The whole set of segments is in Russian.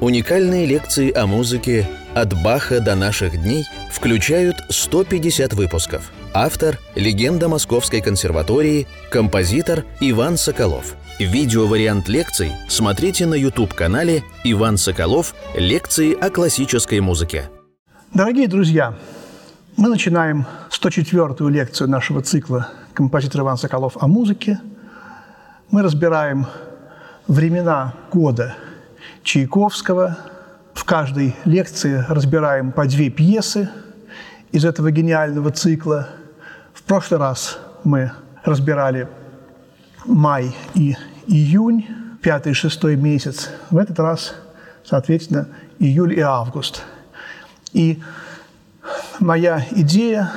Уникальные лекции о музыке «От Баха до наших дней» включают 150 выпусков. Автор – легенда Московской консерватории, композитор Иван Соколов. Видеовариант лекций смотрите на YouTube-канале «Иван Соколов. Лекции о классической музыке». Дорогие друзья, мы начинаем 104-ю лекцию нашего цикла «Композитор Иван Соколов о музыке». Мы разбираем времена года – Чайковского. В каждой лекции разбираем по две пьесы из этого гениального цикла. В прошлый раз мы разбирали май и июнь, пятый и шестой месяц. В этот раз, соответственно, июль и август. И моя идея,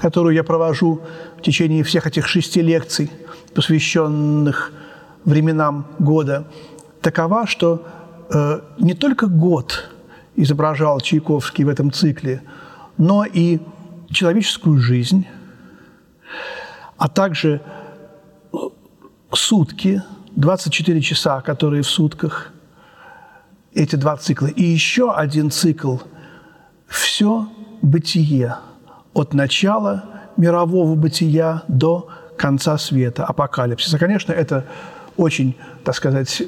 которую я провожу в течение всех этих шести лекций, посвященных временам года, такова, что Э, не только год изображал Чайковский в этом цикле, но и человеческую жизнь, а также сутки, 24 часа, которые в сутках, эти два цикла. И еще один цикл – все бытие от начала мирового бытия до конца света, апокалипсиса. Конечно, это очень, так сказать,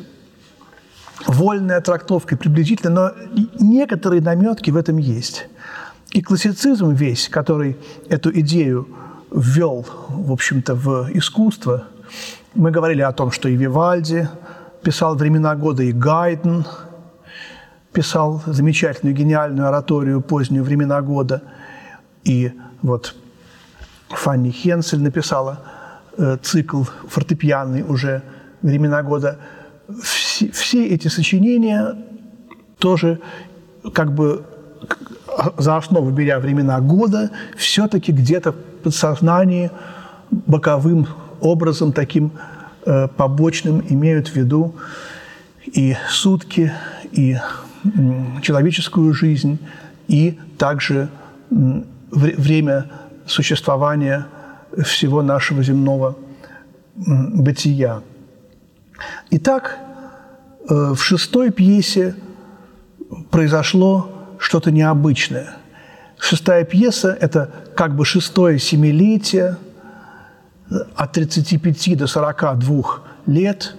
вольная трактовка приблизительно, но некоторые наметки в этом есть. И классицизм весь, который эту идею ввел, в общем-то, в искусство, мы говорили о том, что и Вивальди писал «Времена года», и Гайден писал замечательную, гениальную ораторию позднюю «Времена года», и вот Фанни Хенсель написала э, цикл фортепианный уже «Времена года», все, эти сочинения тоже как бы за основу беря времена года, все-таки где-то в подсознании боковым образом таким э, побочным имеют в виду и сутки, и м, человеческую жизнь, и также м, время существования всего нашего земного м, бытия. Итак, в шестой пьесе произошло что-то необычное. Шестая пьеса – это как бы шестое семилетие от 35 до 42 лет.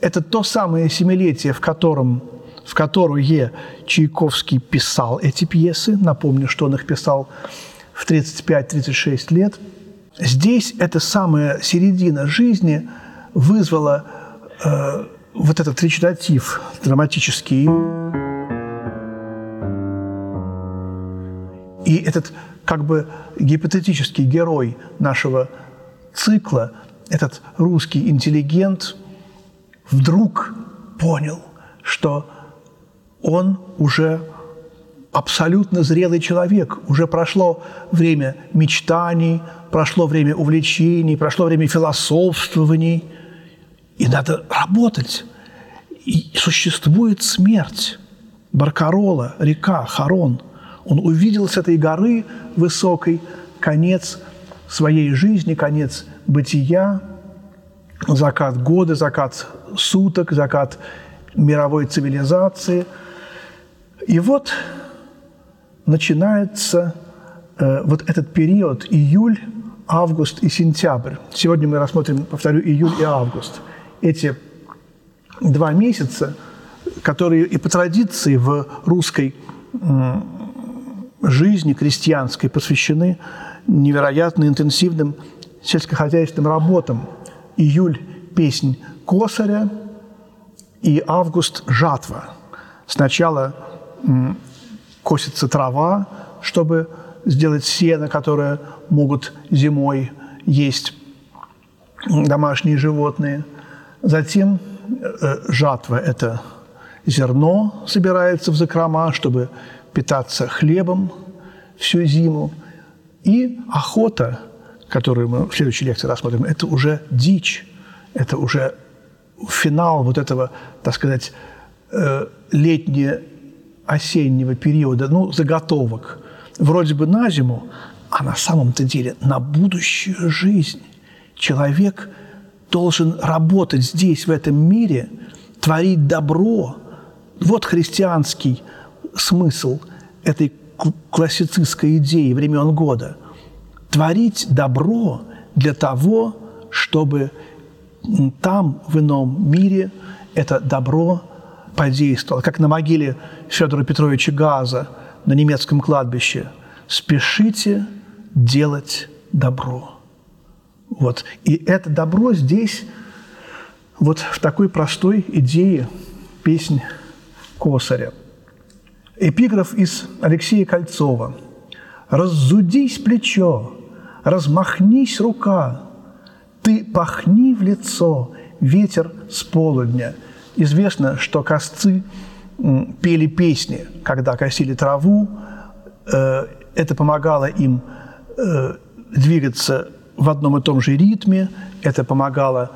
Это то самое семилетие, в котором в которое Чайковский писал эти пьесы. Напомню, что он их писал в 35-36 лет. Здесь эта самая середина жизни вызвала э, вот этот речитатив драматический и этот как бы гипотетический герой нашего цикла, этот русский интеллигент, вдруг понял, что он уже абсолютно зрелый человек. Уже прошло время мечтаний, прошло время увлечений, прошло время философствований – и надо работать. И существует смерть. Баркарола, река, Харон. Он увидел с этой горы высокой конец своей жизни, конец бытия, закат года, закат суток, закат мировой цивилизации. И вот начинается э, вот этот период июль, август и сентябрь. Сегодня мы рассмотрим, повторю, июль и август – эти два месяца, которые и по традиции в русской жизни крестьянской посвящены невероятно интенсивным сельскохозяйственным работам. Июль – песнь косаря, и август – жатва. Сначала косится трава, чтобы сделать сено, которое могут зимой есть домашние животные – Затем э, жатва – это зерно собирается в закрома, чтобы питаться хлебом всю зиму. И охота, которую мы в следующей лекции рассмотрим, это уже дичь, это уже финал вот этого, так сказать, э, летне-осеннего периода, ну, заготовок. Вроде бы на зиму, а на самом-то деле на будущую жизнь. Человек – должен работать здесь, в этом мире, творить добро вот христианский смысл этой классицистской идеи времен года. Творить добро для того, чтобы там, в ином мире, это добро подействовало. Как на могиле Федора Петровича Газа на немецком кладбище. «Спешите делать добро». Вот. И это добро здесь вот в такой простой идее песнь Косаря. Эпиграф из Алексея Кольцова. «Раззудись плечо, размахнись рука, ты пахни в лицо, ветер с полудня». Известно, что косцы пели песни, когда косили траву. Э, это помогало им э, двигаться в одном и том же ритме, это помогало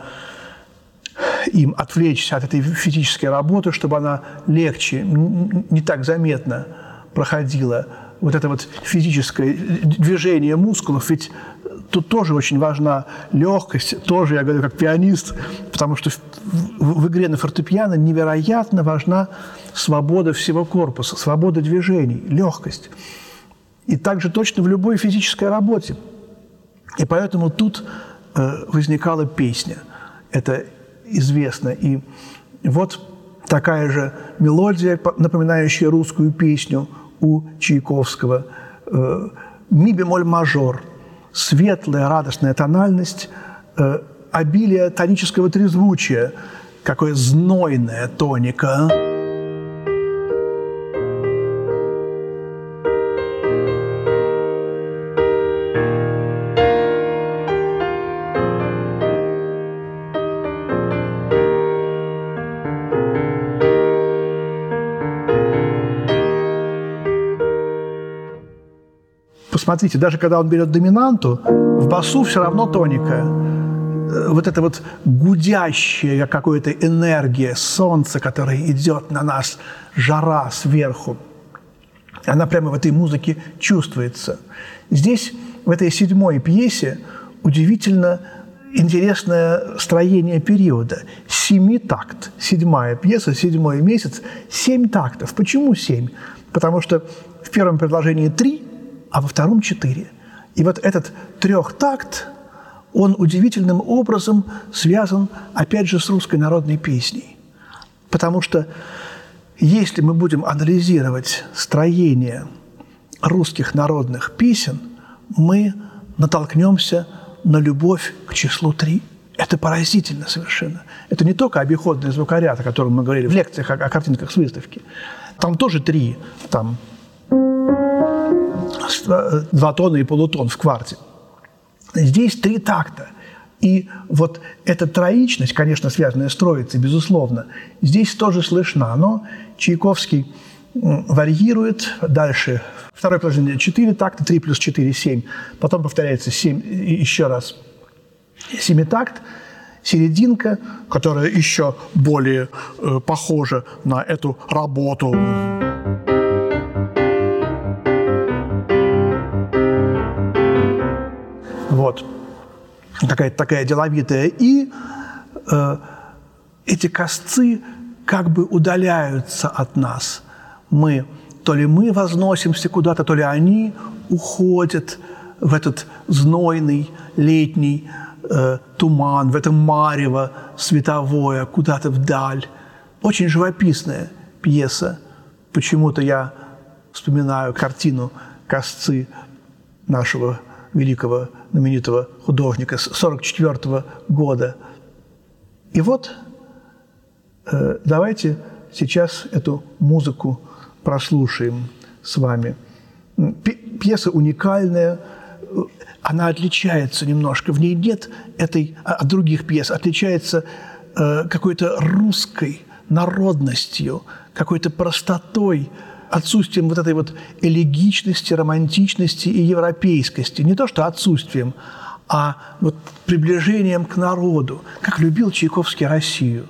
им отвлечься от этой физической работы, чтобы она легче, не так заметно проходила. Вот это вот физическое движение мускулов, ведь тут тоже очень важна легкость, тоже, я говорю, как пианист, потому что в, в, в игре на фортепиано невероятно важна свобода всего корпуса, свобода движений, легкость. И также точно в любой физической работе. И поэтому тут э, возникала песня. Это известно. И вот такая же мелодия, напоминающая русскую песню у Чайковского. Э, ми бемоль мажор, светлая, радостная тональность, э, обилие тонического трезвучия, какое знойная тоника. Посмотрите, даже когда он берет доминанту, в басу все равно тоника. Э, вот это вот гудящая какая-то энергия, солнце, которое идет на нас, жара сверху, она прямо в этой музыке чувствуется. Здесь, в этой седьмой пьесе, удивительно интересное строение периода. Семи такт. Седьмая пьеса, седьмой месяц, семь тактов. Почему семь? Потому что в первом предложении три, а во втором четыре. И вот этот трехтакт, он удивительным образом связан, опять же, с русской народной песней. Потому что если мы будем анализировать строение русских народных песен, мы натолкнемся на любовь к числу три. Это поразительно совершенно. Это не только обиходный звукоряд, о котором мы говорили в лекциях о, о картинках с выставки. Там тоже три. Там два тона и полутон в кварте. Здесь три такта. И вот эта троичность, конечно, связанная с троицей, безусловно, здесь тоже слышна. Но Чайковский варьирует дальше. Второе положение – 4 такта, 3 плюс 4 – 7. Потом повторяется 7 еще раз. Семитакт, серединка, которая еще более э, похожа на эту работу. Какая-то такая деловитая. И э, эти косцы как бы удаляются от нас. Мы, то ли мы возносимся куда-то, то ли они уходят в этот знойный летний э, туман, в это марево световое, куда-то вдаль. Очень живописная пьеса. Почему-то я вспоминаю картину «Косцы» нашего великого знаменитого художника с 1944 года. И вот э, давайте сейчас эту музыку прослушаем с вами. Пьеса уникальная, она отличается немножко. В ней нет этой а, от других пьес, отличается э, какой-то русской народностью, какой-то простотой, отсутствием вот этой вот элегичности, романтичности и европейскости. Не то, что отсутствием, а вот приближением к народу. Как любил Чайковский Россию.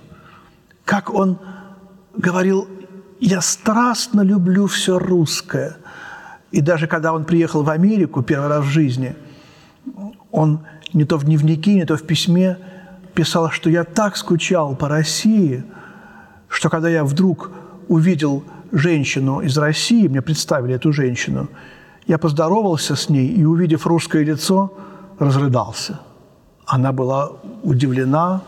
Как он говорил, я страстно люблю все русское. И даже когда он приехал в Америку первый раз в жизни, он не то в дневнике, не то в письме писал, что я так скучал по России, что когда я вдруг увидел женщину из России, мне представили эту женщину, я поздоровался с ней и, увидев русское лицо, разрыдался. Она была удивлена,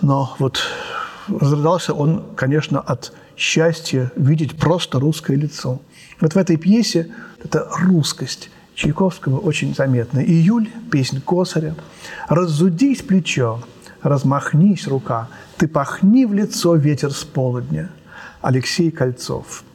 но вот разрыдался он, конечно, от счастья видеть просто русское лицо. Вот в этой пьесе эта русскость Чайковского очень заметна. Июль, песнь Косаря. «Разудись плечо, размахнись рука, ты пахни в лицо ветер с полудня». Алексей Кольцов –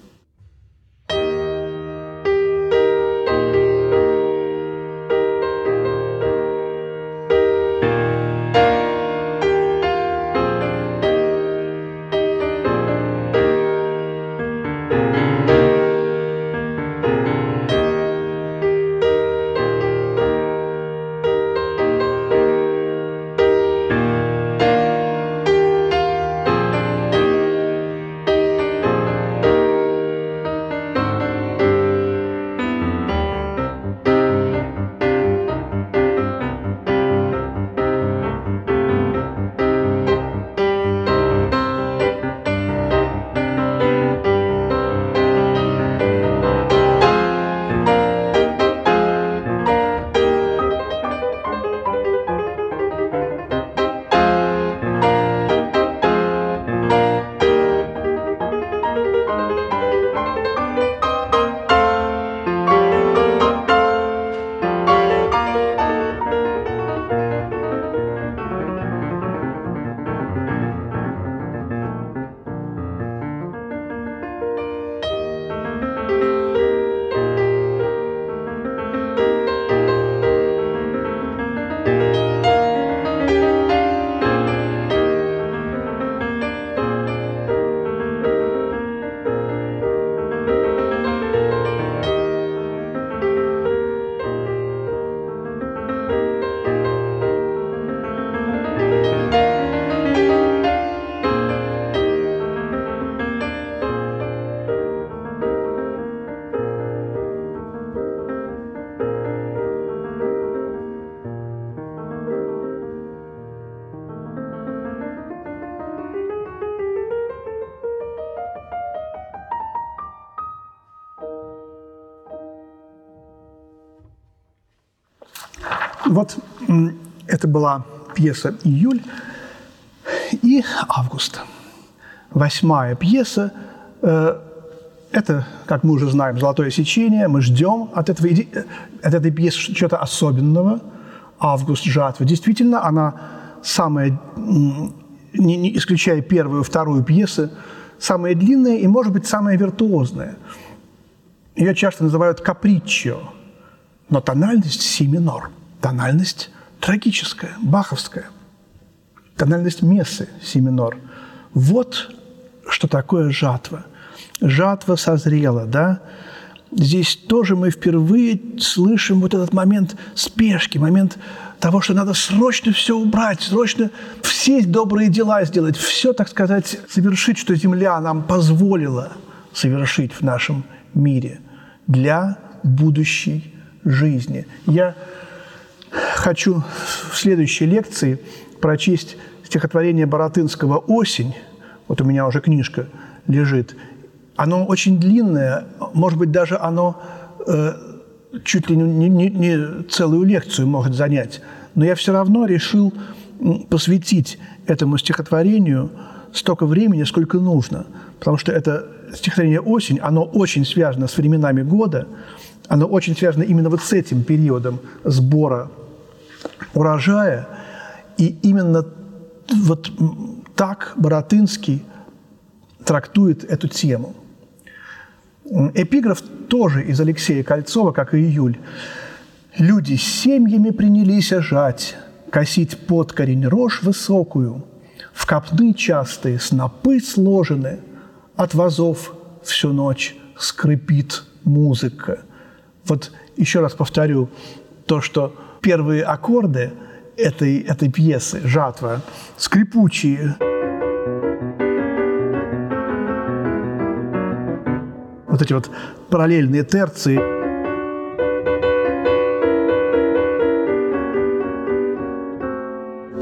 Вот это была пьеса «Июль» и «Август». Восьмая пьеса э, это, как мы уже знаем, «Золотое сечение». Мы ждем от, этого, от этой пьесы чего-то особенного. «Август. Жатва». Действительно, она самая, не, не исключая первую, вторую пьесы, самая длинная и, может быть, самая виртуозная. Ее часто называют «каприччо», но тональность – си минор – тональность трагическая, баховская, тональность мессы, си минор. Вот что такое жатва. Жатва созрела, да? Здесь тоже мы впервые слышим вот этот момент спешки, момент того, что надо срочно все убрать, срочно все добрые дела сделать, все, так сказать, совершить, что Земля нам позволила совершить в нашем мире для будущей жизни. Я хочу в следующей лекции прочесть стихотворение Боротынского «Осень». Вот у меня уже книжка лежит. Оно очень длинное, может быть, даже оно э, чуть ли не, не, не целую лекцию может занять. Но я все равно решил посвятить этому стихотворению столько времени, сколько нужно. Потому что это стихотворение «Осень», оно очень связано с временами года, оно очень связано именно вот с этим периодом сбора урожая. И именно вот так Боротынский трактует эту тему. Эпиграф тоже из Алексея Кольцова, как и июль. «Люди с семьями принялись ожать, косить под корень рожь высокую, в копны частые снопы сложены, от вазов всю ночь скрипит музыка». Вот еще раз повторю то, что первые аккорды этой, этой пьесы «Жатва» скрипучие. Вот эти вот параллельные терции.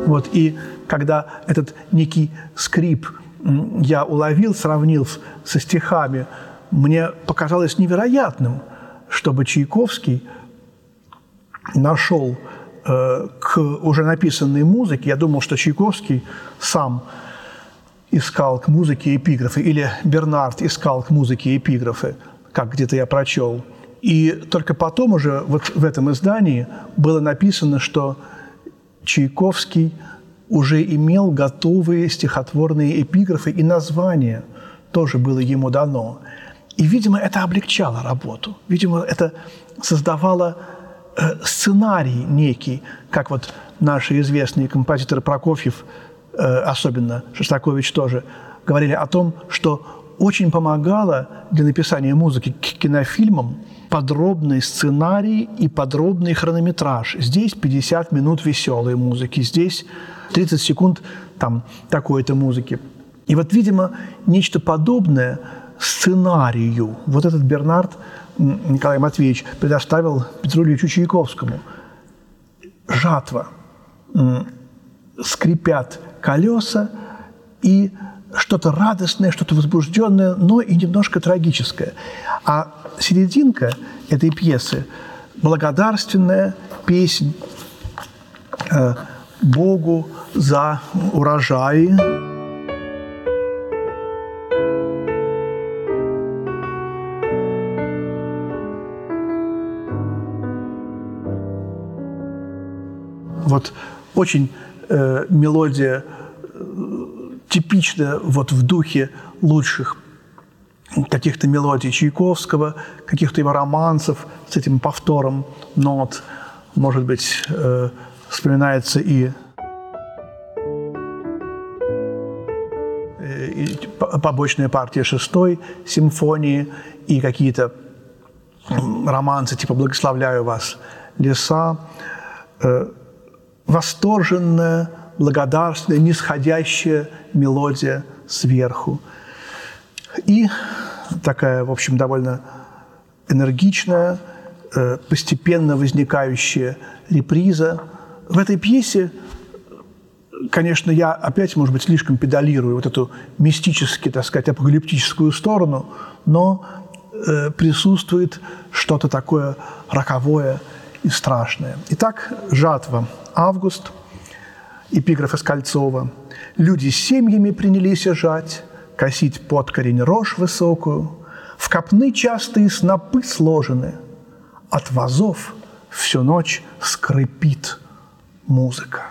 Вот, и когда этот некий скрип я уловил, сравнил со стихами, мне показалось невероятным, чтобы Чайковский нашел э, к уже написанной музыке, я думал, что Чайковский сам искал к музыке эпиграфы, или Бернард искал к музыке эпиграфы, как где-то я прочел. И только потом уже вот в этом издании было написано, что Чайковский уже имел готовые стихотворные эпиграфы и названия тоже было ему дано. И, видимо, это облегчало работу. Видимо, это создавало сценарий некий, как вот наши известные композиторы Прокофьев, э, особенно Шостакович тоже, говорили о том, что очень помогало для написания музыки к кинофильмам подробный сценарий и подробный хронометраж. Здесь 50 минут веселой музыки, здесь 30 секунд там такой-то музыки. И вот, видимо, нечто подобное сценарию вот этот Бернард Николай Матвеевич предоставил Петру Ильичу Чайковскому. Жатва. Скрипят колеса, и что-то радостное, что-то возбужденное, но и немножко трагическое. А серединка этой пьесы – благодарственная песнь э, Богу за урожаи. Вот очень э, мелодия типично вот в духе лучших каких-то мелодий Чайковского, каких-то его романсов с этим повтором нот. Может быть, э, вспоминается и, э, и побочная партия шестой симфонии, и какие-то романсы типа «Благословляю вас, леса», э, восторженная благодарственная, нисходящая мелодия сверху. И такая, в общем, довольно энергичная, э, постепенно возникающая реприза. В этой пьесе, конечно, я опять, может быть, слишком педалирую вот эту мистически, так сказать, апокалиптическую сторону, но э, присутствует что-то такое роковое и страшное. Итак, жатва. Август – эпиграф из Кольцова. «Люди с семьями принялись жать, косить под корень рожь высокую, в копны частые снопы сложены, от вазов всю ночь скрипит музыка».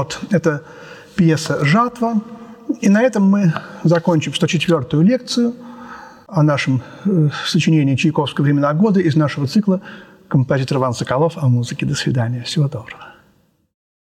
Вот, это пьеса «Жатва». И на этом мы закончим 104-ю лекцию о нашем э, сочинении Чайковского «Времена года» из нашего цикла «Композитор Иван Соколов о музыке». До свидания. Всего доброго.